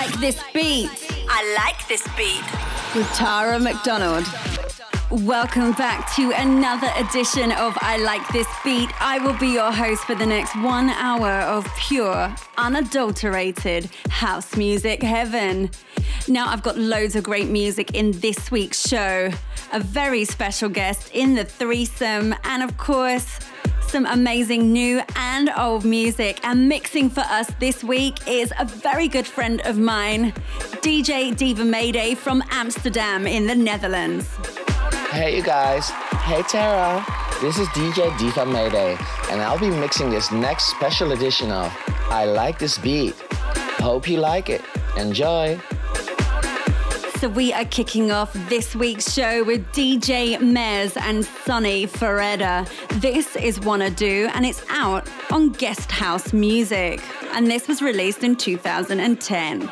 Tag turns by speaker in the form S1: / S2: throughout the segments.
S1: like this beat.
S2: I like this beat.
S1: With Tara McDonald. Welcome back to another edition of I Like This Beat. I will be your host for the next one hour of pure, unadulterated house music heaven. Now, I've got loads of great music in this week's show, a very special guest in the threesome, and of course, some amazing new and old music. And mixing for us this week is a very good friend of mine, DJ Diva Mayday from Amsterdam in the Netherlands.
S3: Hey, you guys. Hey, Tara. This is DJ Diva Mayday, and I'll be mixing this next special edition of I Like This Beat. Hope you like it. Enjoy.
S1: So we are kicking off this week's show with DJ Mez and Sonny Ferreira. This is Wanna Do and it's out on Guest House Music. And this was released in 2010.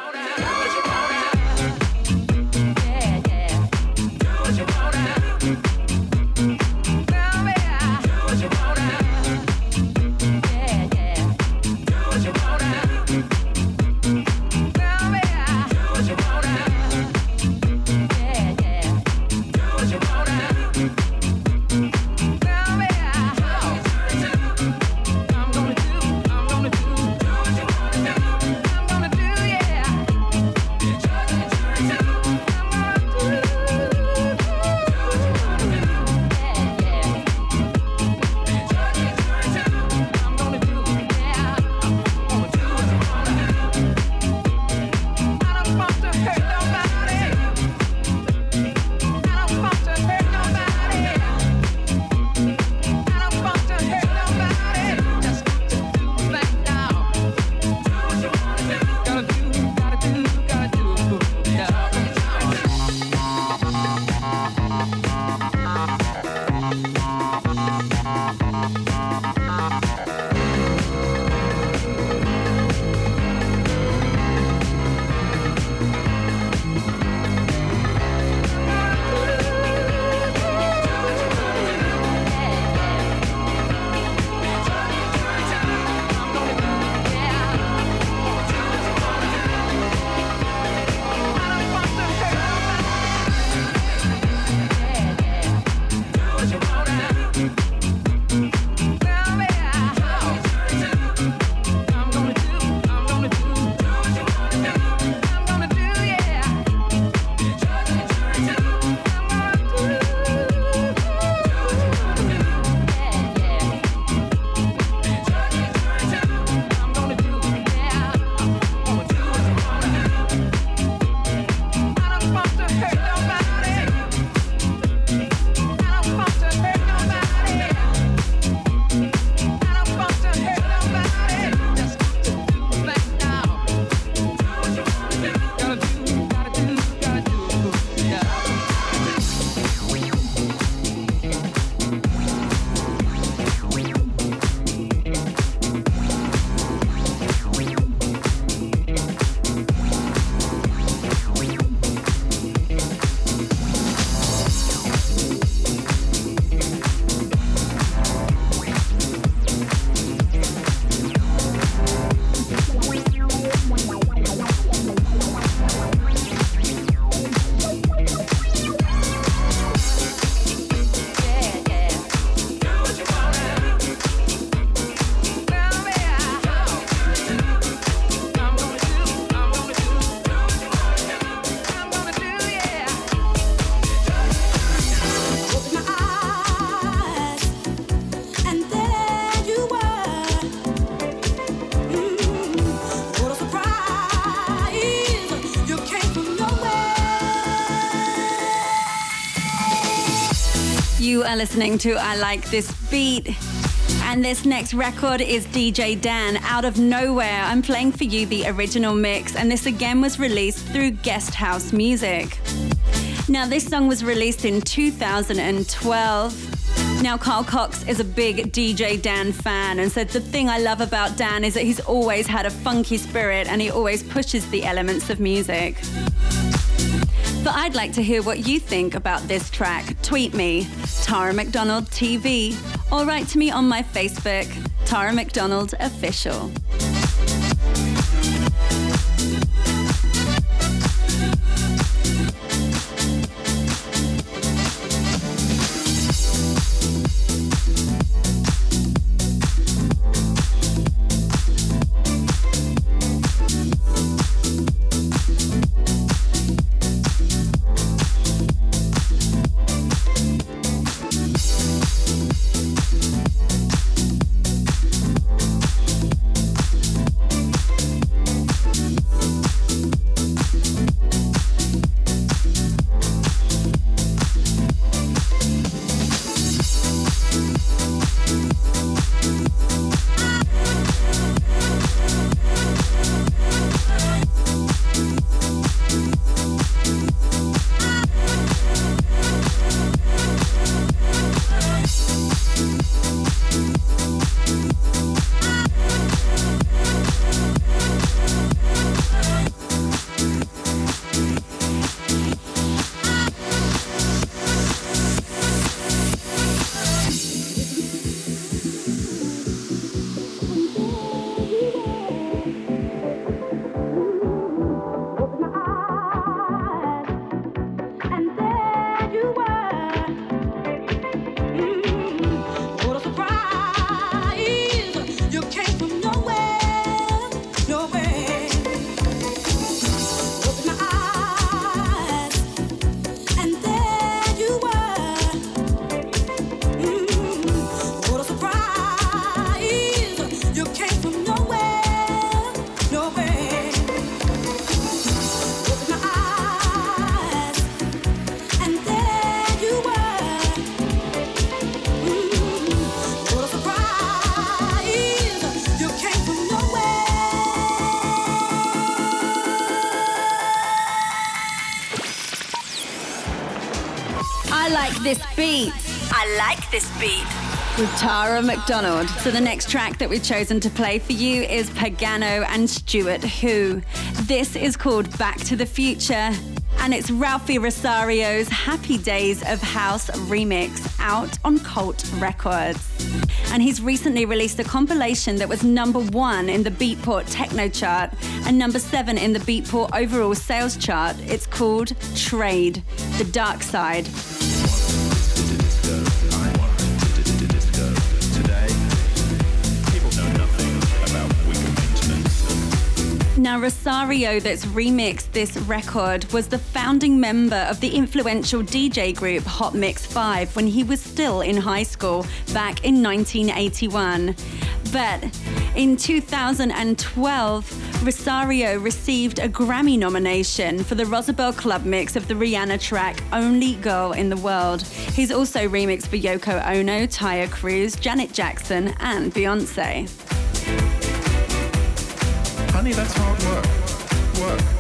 S1: Listening to I Like This Beat. And this next record is DJ Dan, Out of Nowhere. I'm playing for you the original mix, and this again was released through Guest House Music. Now, this song was released in 2012. Now, Carl Cox is a big DJ Dan fan and said the thing I love about Dan is that he's always had a funky spirit and he always pushes the elements of music. But I'd like to hear what you think about this track. Tweet me, Tara McDonald TV, or write to me on my Facebook, Tara McDonald Official. Tara McDonald. So the next track that we've chosen to play for you is Pagano and Stuart Who. This is called Back to the Future and it's Ralphi Rosario's Happy Days of House remix out on Cult Records. And he's recently released a compilation that was number one in the Beatport Techno chart and number seven in the Beatport overall sales chart. It's called Trade, The Dark Side. Now, Rosario, that's remixed this record, was the founding member of the influential DJ group Hot Mix 5 when he was still in high school back in 1981. But in 2012, Rosario received a Grammy nomination for the Rosabel Club mix of the Rihanna track Only Girl in the World. He's also remixed for Yoko Ono, Taio Cruz, Janet Jackson, and Beyonce
S4: honey, that's hard work. Work,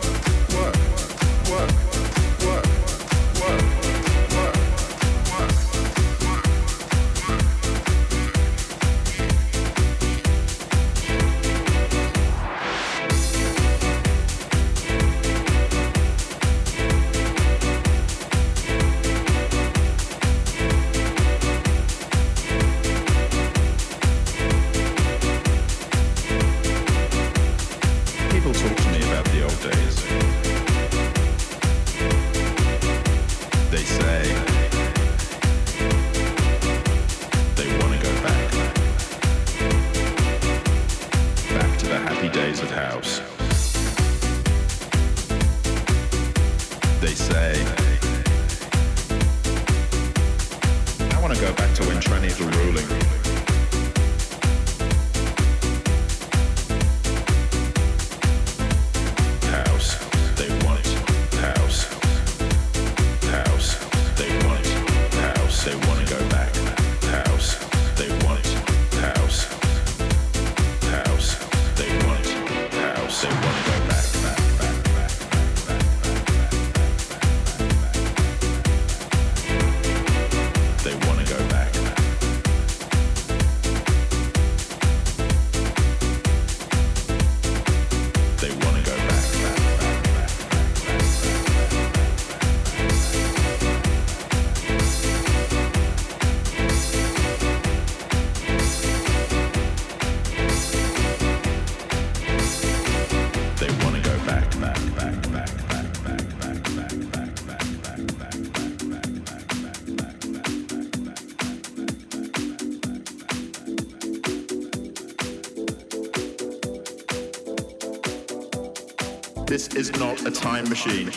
S4: is not a time machine.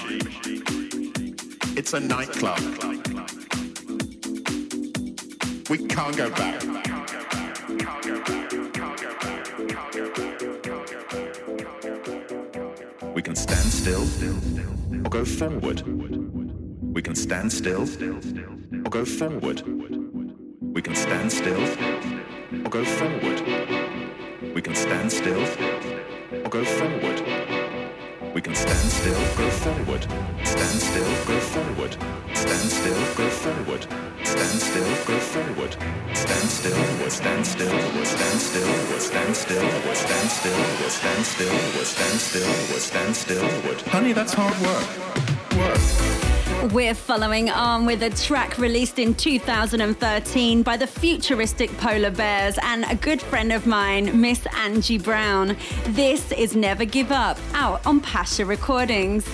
S4: It's a nightclub. We can't go back. We can stand still or go forward. We can stand still or go forward. We can stand still or go forward. Stand still, stand still, stand still, stand still, stand still. Honey, that's hard work. Work.
S1: We're following on with a track released in 2013 by the futuristic Polar Bears and a good friend of mine, Miss Angie Brown. This is Never Give Up, out on Pasha Recordings.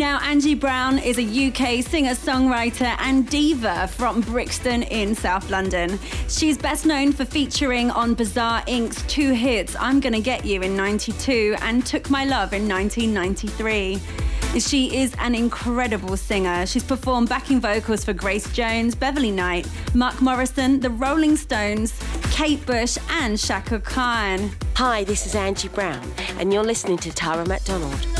S1: Now, Angie Brown is a UK singer songwriter and diva from Brixton in South London. She's best known for featuring on Bizarre Inc.'s two hits, I'm Gonna Get You in 92 and Took My Love in 1993. She is an incredible singer. She's performed backing vocals for Grace Jones, Beverly Knight, Mark Morrison, The Rolling Stones, Kate Bush, and Chaka Khan.
S5: Hi, this is Angie Brown, and you're listening to Tara McDonald.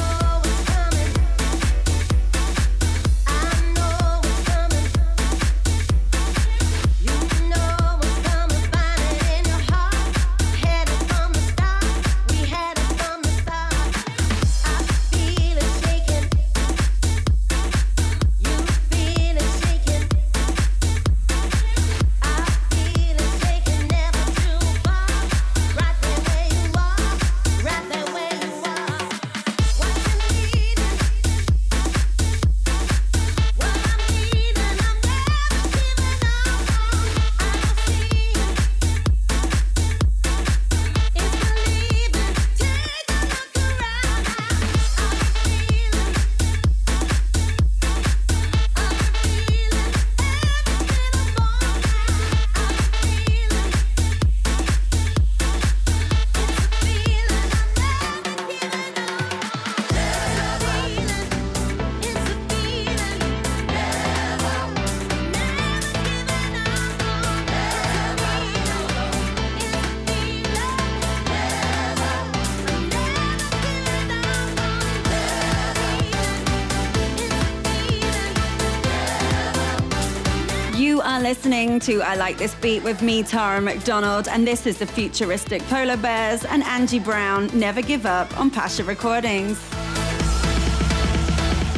S1: You are listening to I Like This Beat with me, Tara McDonald, and this is the futuristic Polar Bears and Angie Brown, Never Give Up on Pasha Recordings.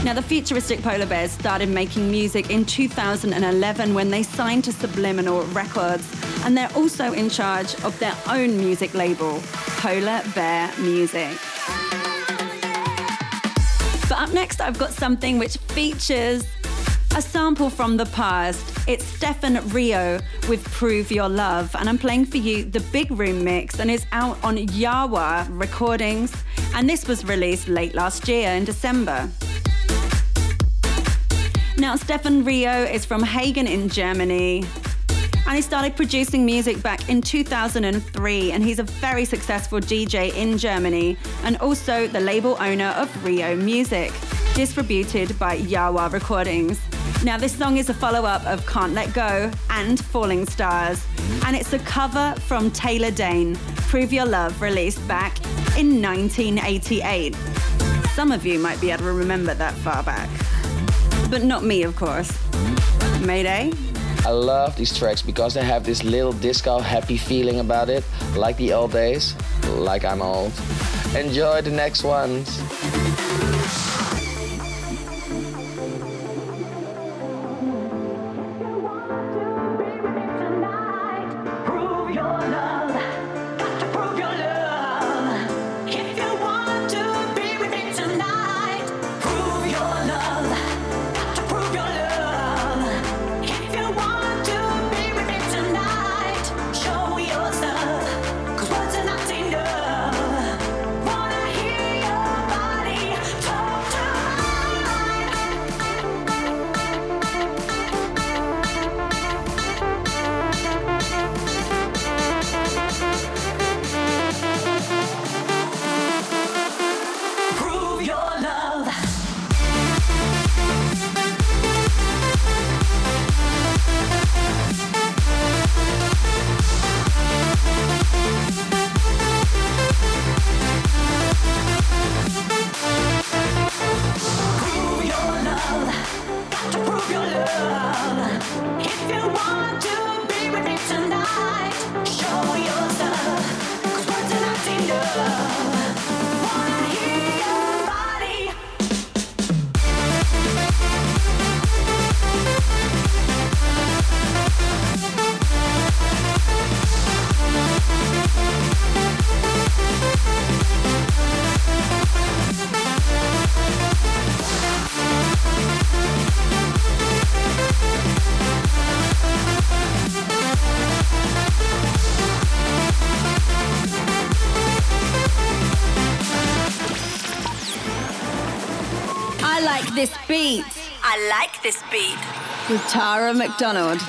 S1: Now, the futuristic Polar Bears started making music in 2011 when they signed to Subliminal Records, and they're also in charge of their own music label, Polar Bear Music. But up next, I've got something which features a sample from the past. It's Stefan Rio with Prove Your Love, and I'm playing for you the Big Room mix, and it's out on Yawa Recordings, and this was released late last year in December. Now, Stefan Rio is from Hagen in Germany. And he started producing music back in 2003, and he's a very successful DJ in Germany and also the label owner of Rio Music, distributed by Yawa Recordings. Now, this song is a follow up of Can't Let Go and Falling Stars, and it's a cover from Taylor Dayne, Prove Your Love, released back in 1988. Some of you might be able to remember that far back, but not me, of course. Mayday?
S6: I love these tracks because they have this little disco happy feeling about it, like the old days, like I'm old. Enjoy the next ones.
S1: With Tara McDonald.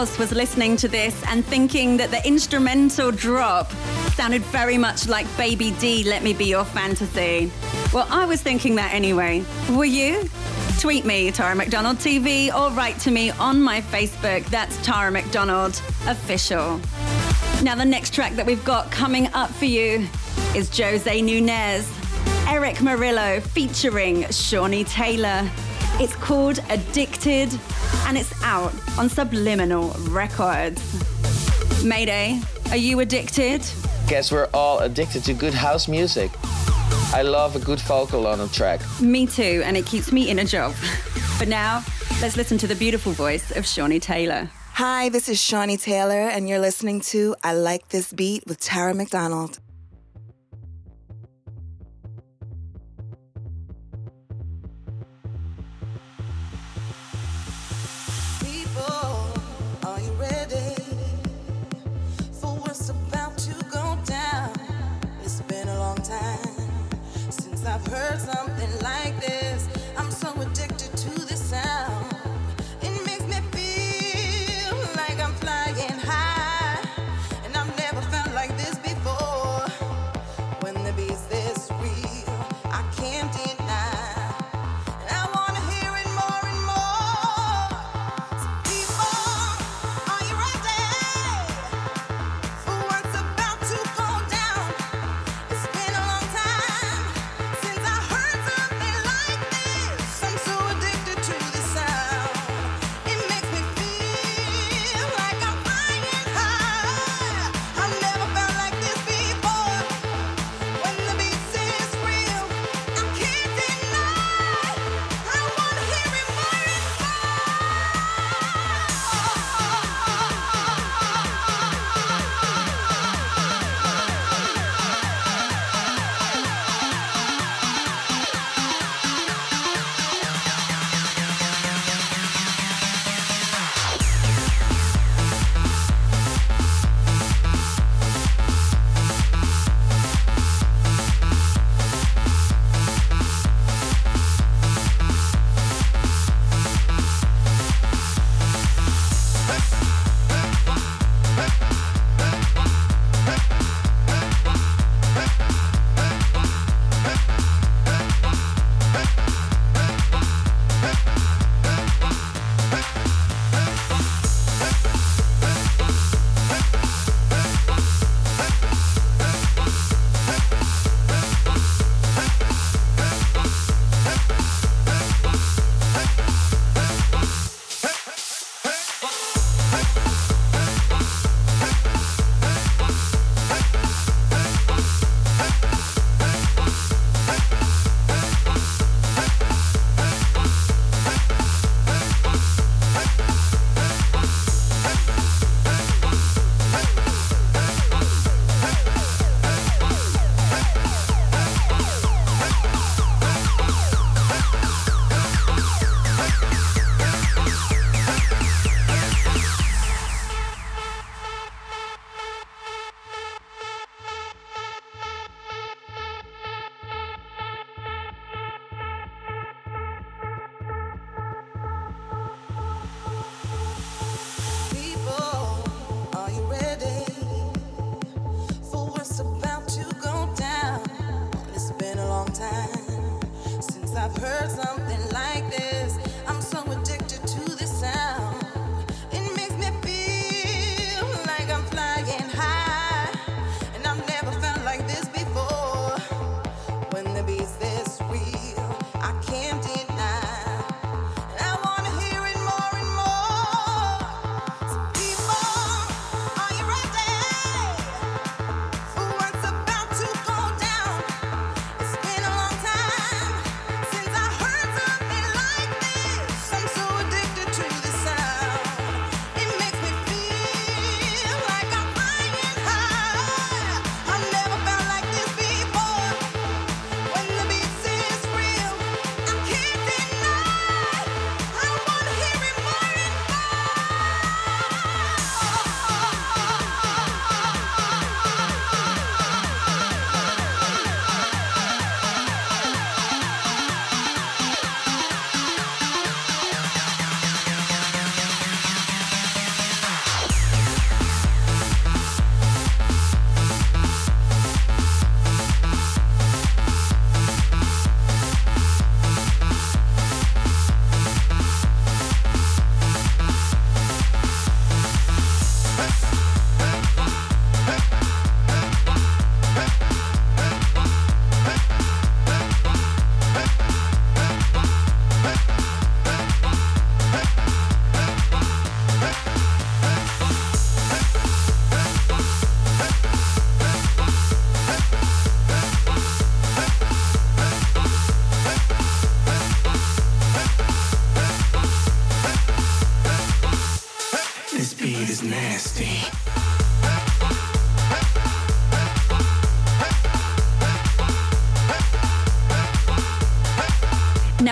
S1: Else was listening to this and thinking that the instrumental drop sounded very much like Baby D, Let Me Be Your Fantasy. Well, I was thinking that anyway. Were you? Tweet me, Tara McDonald TV, or write to me on my Facebook. That's Tara McDonald Official. Now, the next track that we've got coming up for you is Jose Nunez, Eric Murillo featuring Shawnee Taylor. It's called Addicted and it's out on Subliminal Records. Mayday, are you addicted?
S6: Guess we're all addicted to good house music. I love a good vocal on a track.
S1: Me too, and it keeps me in a job. But now, let's listen to the beautiful voice of Shawnee Taylor.
S7: Hi, this is Shawnee Taylor, and you're listening to I Like This Beat with Tara McDonald.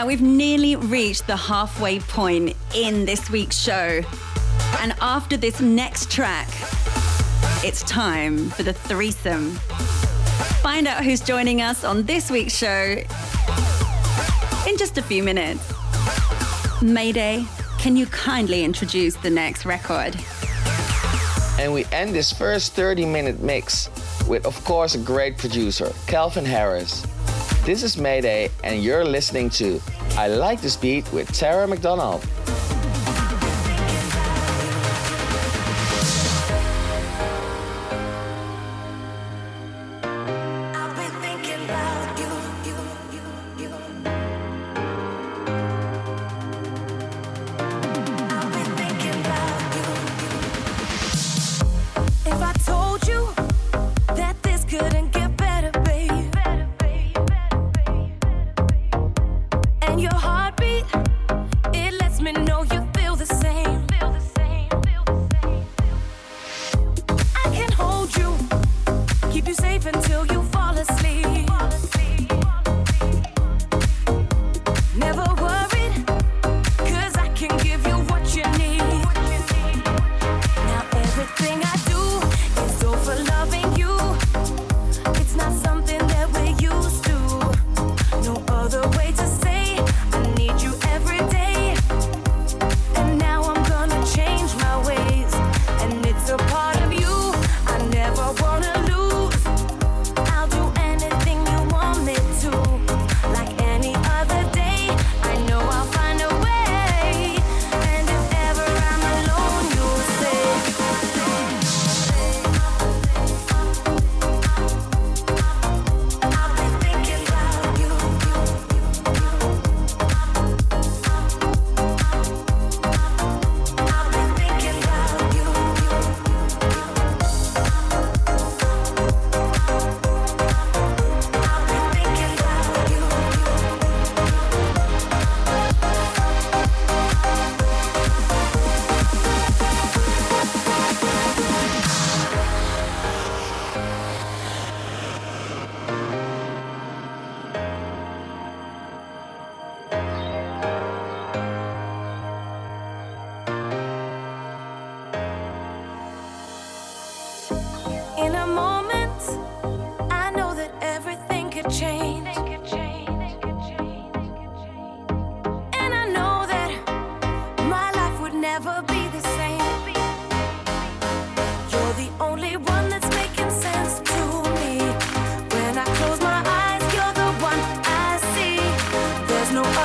S1: we've nearly reached the halfway point in this week's show. And after this next track, it's time for the threesome. Find out who's joining us on this week's show in just a few minutes. Mayday, can you kindly introduce the next record?
S3: And we end this first 30 minute mix with, of course, a great producer, Calvin Harris. This is Mayday, and you're listening to I Like This Beat with Tara McDonald.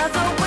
S8: as a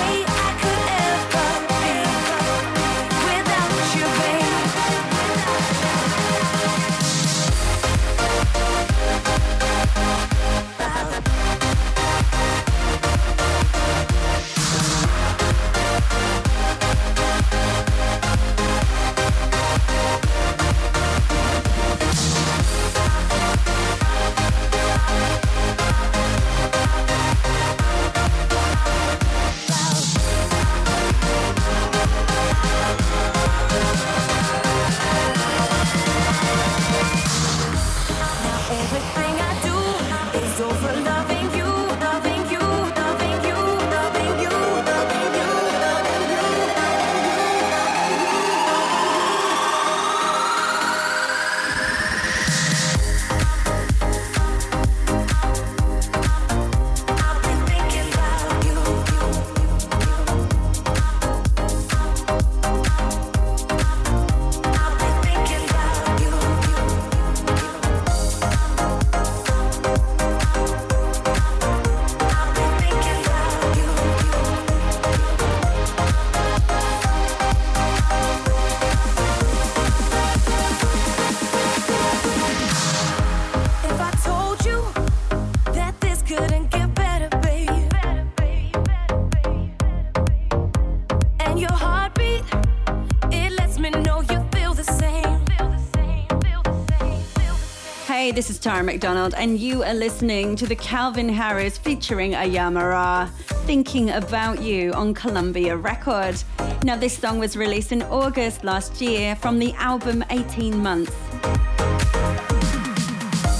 S8: is
S1: Tara McDonald, and you are listening to the Calvin Harris featuring Ayah Marar, Thinking About You on Columbia Record. Now, this song was released in August last year from the album 18 Months.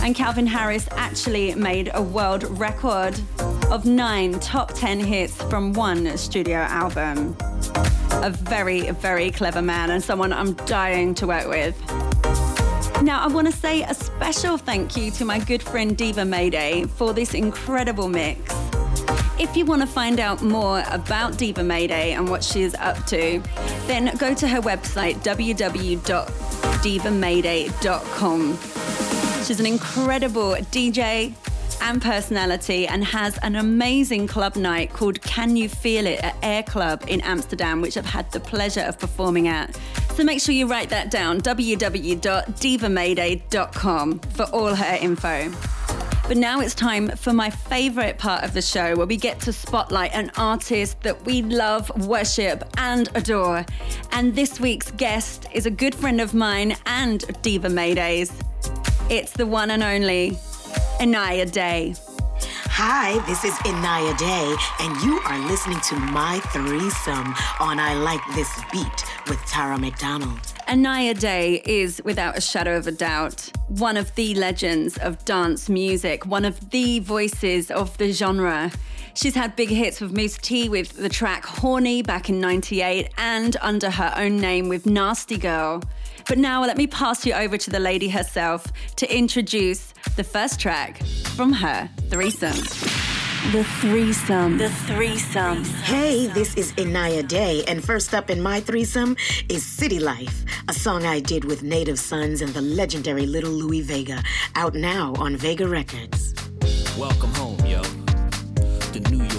S1: And Calvin Harris actually made a world record of nine top 10 hits from one studio album. A very, very clever man and someone I'm dying to work with. Now, I want to say a special thank you to my good friend Diva Mayday for this incredible mix. If you want to find out more about Diva Mayday and what she is up to, then go to her website www.divamayday.com. She's an incredible DJ and personality and has an amazing club night called Can You Feel It at Air Club in Amsterdam, which I've had the pleasure of performing at. So make sure you write that down www.divamayday.com for all her info. But now it's time for my favorite part of the show where we get to spotlight an artist that we love, worship, and adore. And this week's guest is a good friend of mine and Diva Mayday's. It's the one and only Inaya Day.
S9: Hi, this is Inaya Day, and you are listening to My Threesome on I Like This Beat with Tara McDonald.
S1: Inaya Day is, without a shadow of a doubt, one of the legends of dance music, one of the voices of the genre. She's had big hits with Mousse T with the track Horny back in 98 and under her own name with Nasty Girl. But now let me pass you over to the lady herself to introduce the first track from her threesome. The threesome.
S2: The threesome.
S9: Hey, this is Inaya Day, and first up in my threesome is City Life, a song I did with Native Sons and the legendary Little Louie Vega, out now on Vega Records.
S10: Welcome home, yo, to New York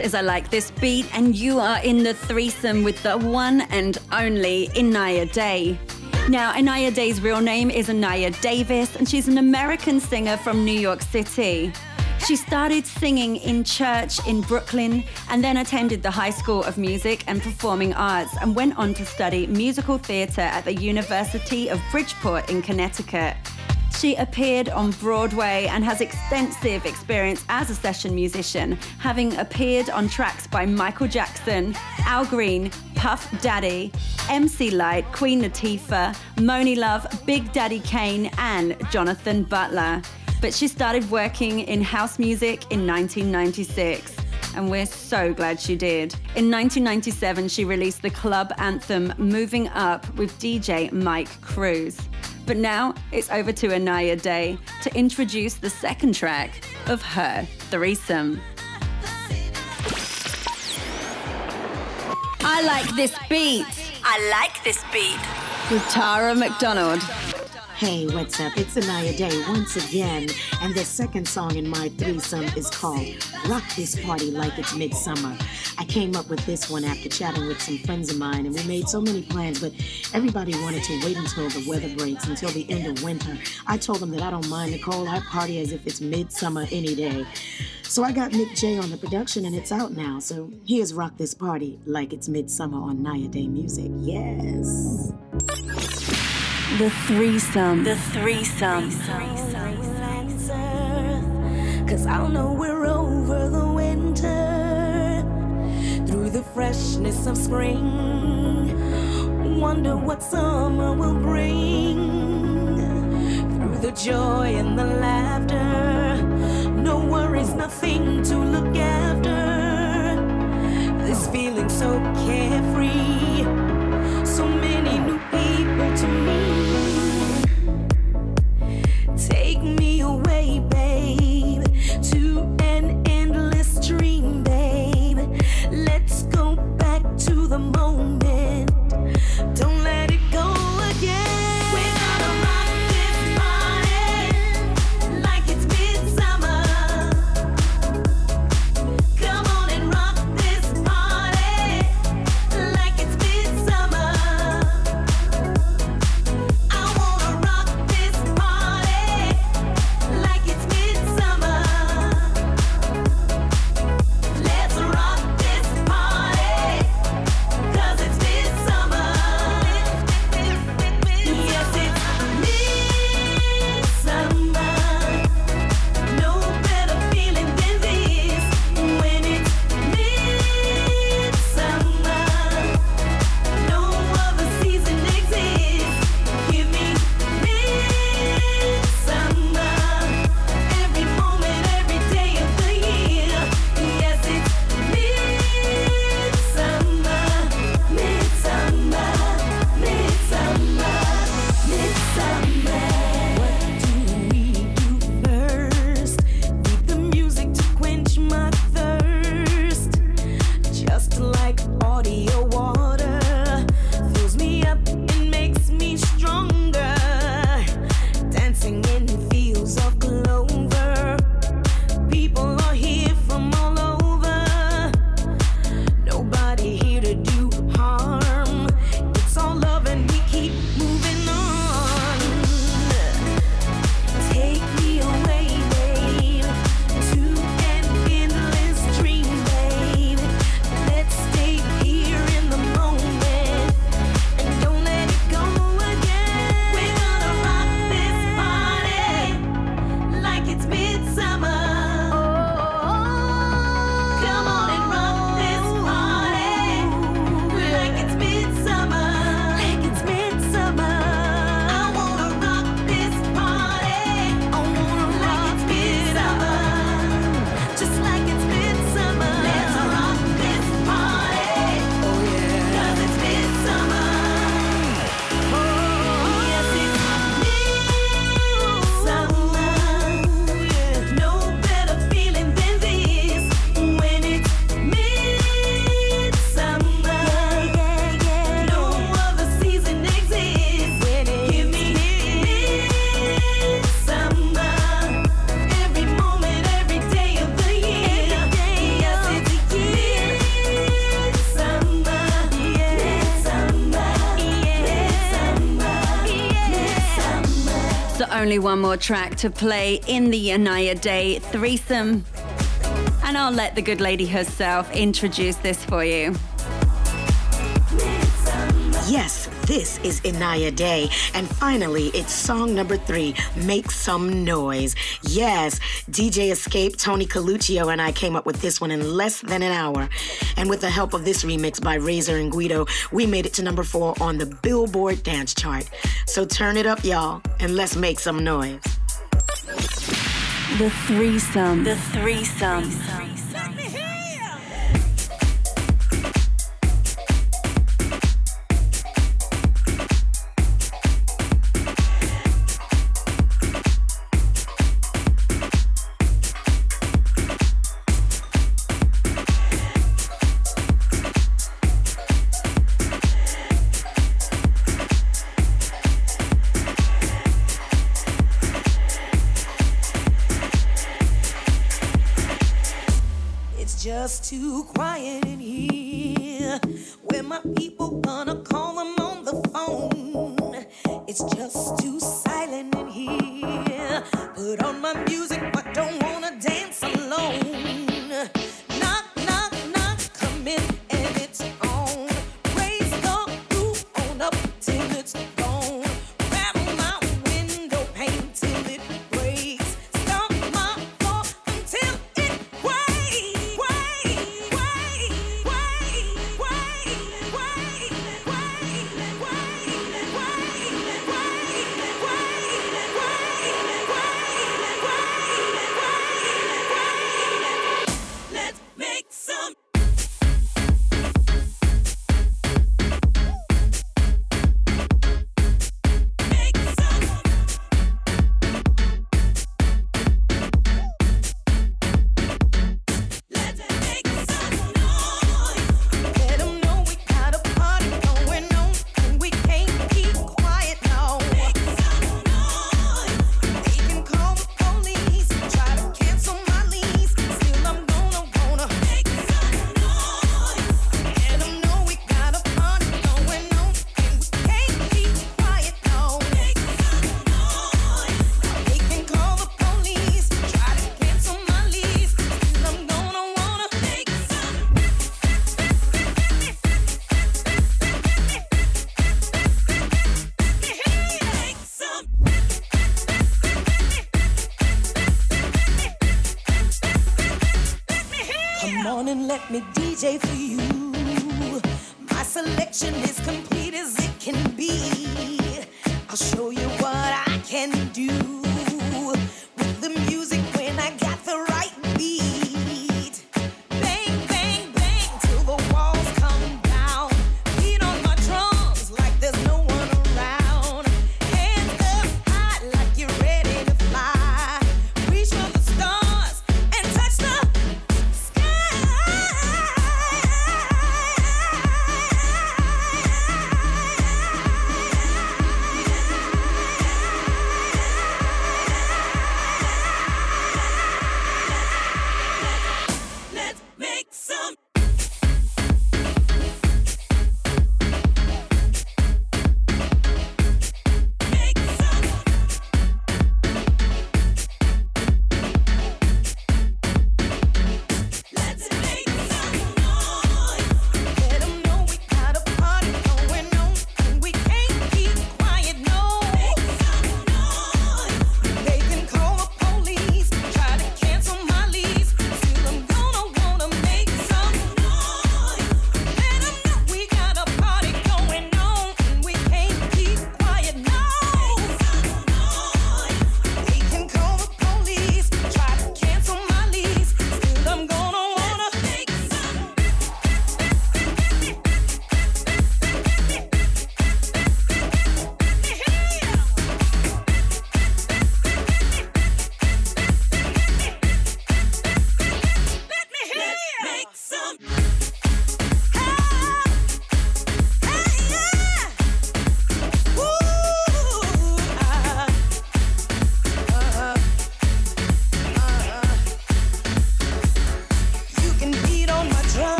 S1: Is I Like This Beat, and you are in the threesome with the one and only Inaya Day. Now, Inaya Day's real name is Inaya Davis, and she's an American singer from New York City. She started singing in church in Brooklyn and then attended the High School of Music and Performing Arts and went on to study musical theatre at the University of Bridgeport in Connecticut. She appeared on Broadway and has extensive experience as a session musician, having appeared on tracks by Michael Jackson, Al Green, Puff Daddy, MC Lyte, Queen Latifah, Monie Love, Big Daddy Kane, and Jonathan Butler. But she started working in house music in 1996 and we're so glad she did. In 1997, she released the club anthem Moving Up with DJ Mike Cruz. But now it's over to Inaya Day to introduce the second track of her threesome. I like this beat
S11: I like this beat.
S1: with Tara McDonald.
S9: Hey, what's up? It's Inaya Day once again, and the second song in my threesome is called Rock This Party Like It's Midsummer. I came up with this one after chatting with some friends of mine, and we made so many plans, but everybody wanted to wait until the weather breaks, until the end of winter. I told them that I don't mind cold, I party as if it's midsummer any day. So I got Nick J on the production, and it's out now. So here's Rock This Party Like It's Midsummer on Naya Day Music. Yes.
S1: The threesome.
S11: The threesome.
S12: Cause I'll know we're over the winter through the freshness of spring. Wonder what summer will bring through the joy and the laughter. No worries, nothing to look
S1: one more track to play in the Inaya Day threesome. And I'll let the good lady herself introduce this for you.
S9: Yes, this is Inaya Day, and finally, it's song number three, Make Some Noise. Yes, DJ Escape Tony Coluccio and I came up with this one in less than an hour. And with the help of this remix by Razor and Guido, we made it to number four on the Billboard Dance Chart. So turn it up, y'all, and let's make some noise.
S13: The threesome. The threesome.
S12: The threesome. to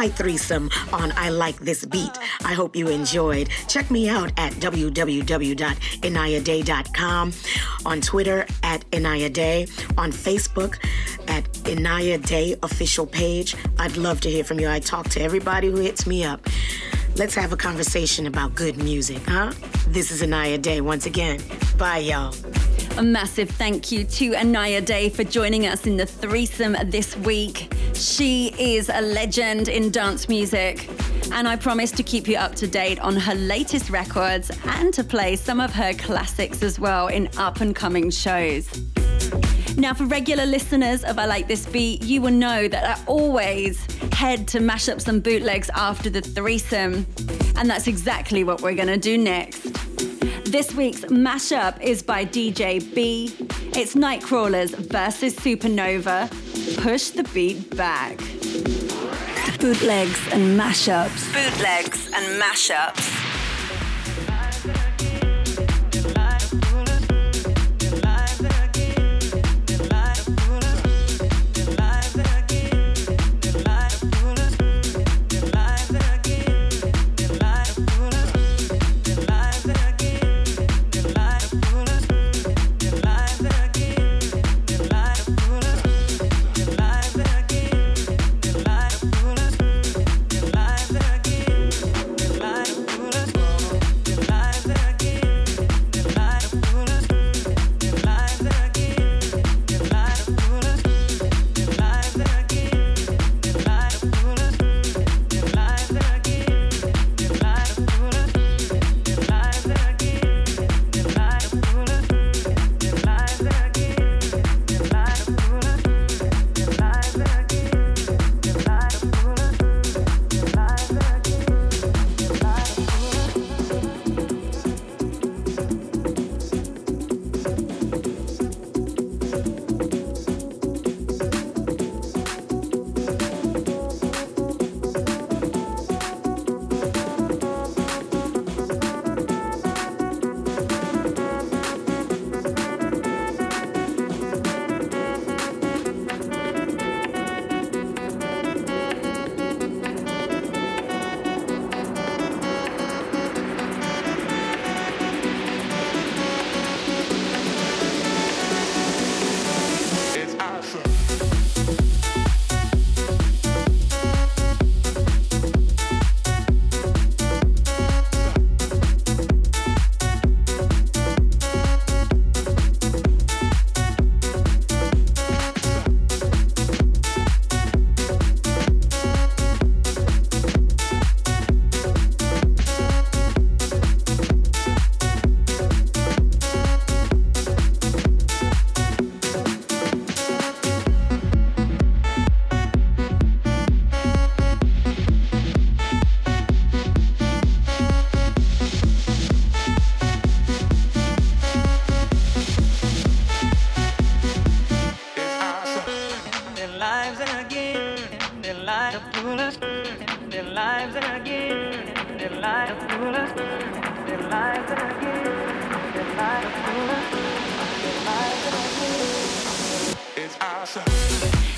S12: my
S9: threesome on I Like This Beat. I hope you enjoyed. Check me out at www.inayaday.com, on Twitter at Inaya Day, on Facebook at Inaya Day official page. I'd love to hear from you. I talk to everybody who hits me up. Let's have a conversation about good music, huh? This is Inaya Day once again. Bye, y'all.
S1: A massive thank you to Inaya Day for joining us in the threesome this week. She is a legend in dance music, and I promise to keep you up to date on her latest records and to play some of her classics as well in up and coming shows. Now, for regular listeners of I Like This Beat, you will know that I always head to mash up some bootlegs after the threesome, and that's exactly what we're gonna do next. This week's mashup is by DJ B. It's Nightcrawlers versus Supernova. Push the beat back.
S2: Bootlegs and mashups. Bootlegs and mashups.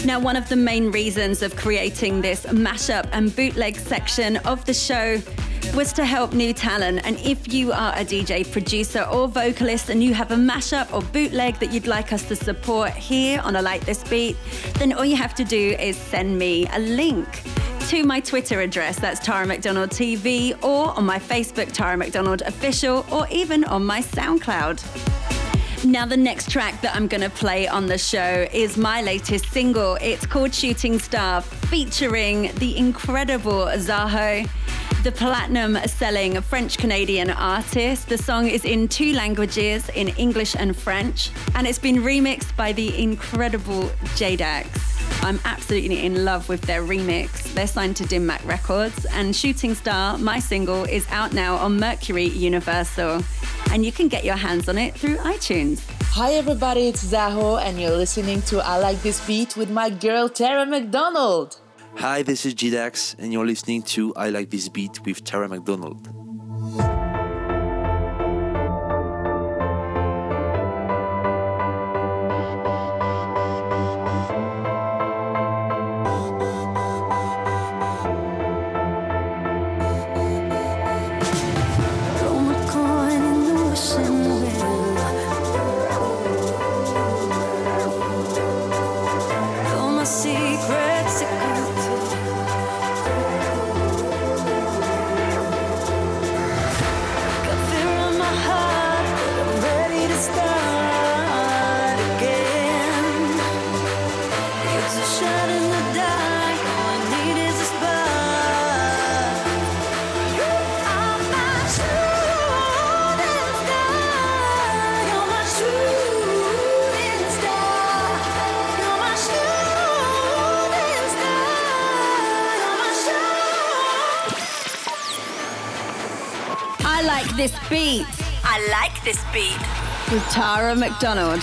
S1: Now, one of the main reasons of creating this mashup and bootleg section of the show was to help new talent. And if you are a DJ, producer, or vocalist and you have a mashup or bootleg that you'd like us to support here on a Like This Beat, then all you have to do is send me a link to my Twitter address, that's Tara McDonald TV, or on my Facebook, Tara McDonald Official, or even on my SoundCloud. Now, the next track that I'm going to play on the show is my latest single. It's called Shooting Star, featuring the incredible Zaho, the platinum selling French Canadian artist. The song is in two languages, in English and French, and it's been remixed by the incredible JDax. I'm absolutely in love with their remix. They're signed to Dim Mak Records, and Shooting Star, my single, is out now on Mercury Universal. And you can get your hands on it through iTunes.
S14: Hi everybody, it's Zaho, and you're listening to I Like This Beat with my girl Tara McDonald.
S15: Hi, this is GDAX, and you're listening to I Like This Beat with Tara McDonald.
S1: Beat.
S2: I like this beat.
S1: With Tara McDonald.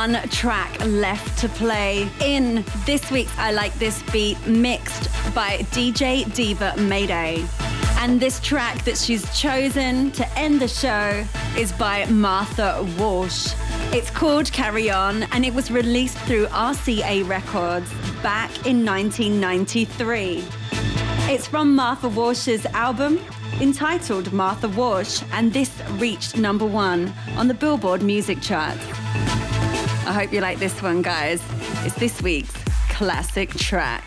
S1: One track left to play in this week's I Like This Beat, mixed by DJ Diva Mayday. And this track that she's chosen to end the show is by Martha Wash. It's called Carry On and it was released through RCA Records back in 1993. It's from Martha Wash's album entitled Martha Wash, and this reached number one on the Billboard music charts. I hope you like this one, guys. It's this week's classic track.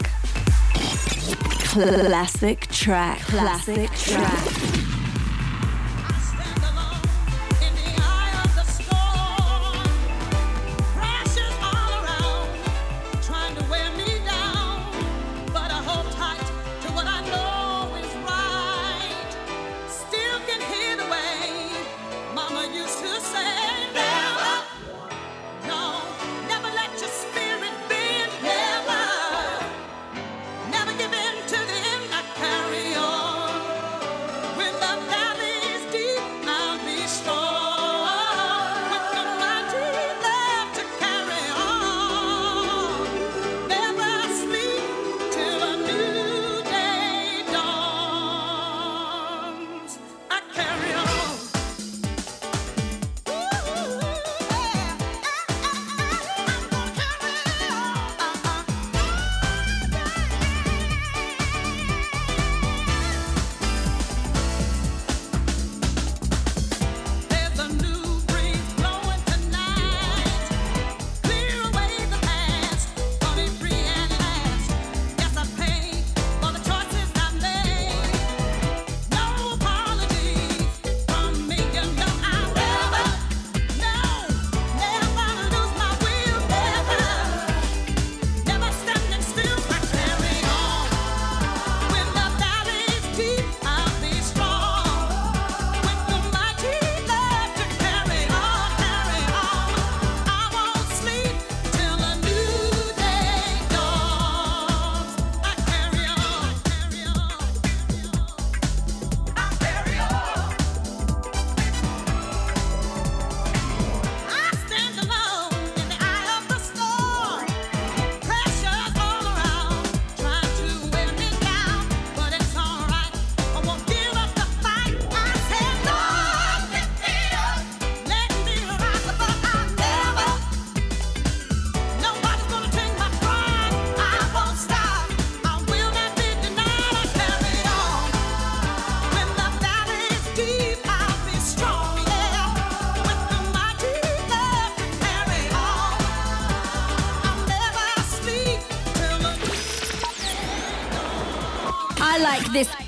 S1: Classic track. Classic track.
S12: Trying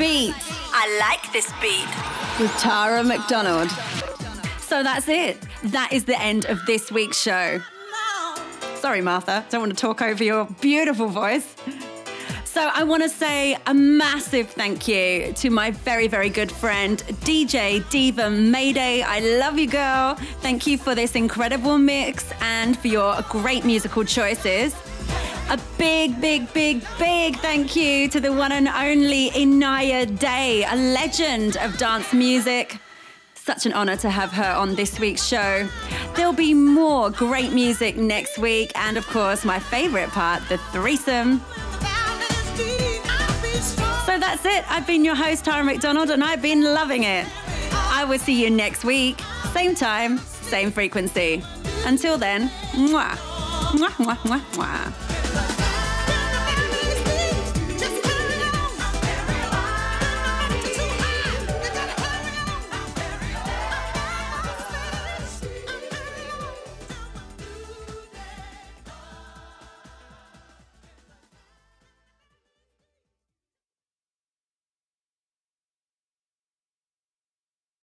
S1: beat.
S2: I like this beat.
S1: with Tara McDonald. So that's it. That is the end of this week's show. Sorry, Martha. Don't want to talk over your beautiful voice. So I want to say a massive thank you to my very, very good friend, DJ Diva Mayday. I love you, girl. Thank you for this incredible mix and for your great musical choices. A big, big, big, big thank you to the one and only Inaya Day, a legend of dance music. Such an honor to have her on this week's show. There'll be more great music next week, and of course, my favorite part, the threesome. So that's it. I've been your host, Tara McDonald, and I've been loving it. I will see you next week, same time, same frequency. Until then, mwah, mwah, mwah, mwah, mwah.